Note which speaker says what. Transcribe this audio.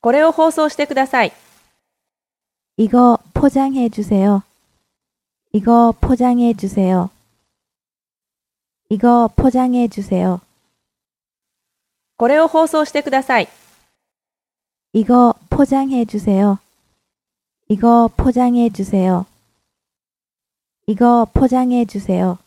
Speaker 1: これを放送してください。
Speaker 2: 이거포장해주세 요. 이거포장해주세 요. 이거포장해주세 요.
Speaker 1: これを放送してください。
Speaker 2: 이거포장해주세 요. 이거포장해주세 요. 이거포장해주세 요.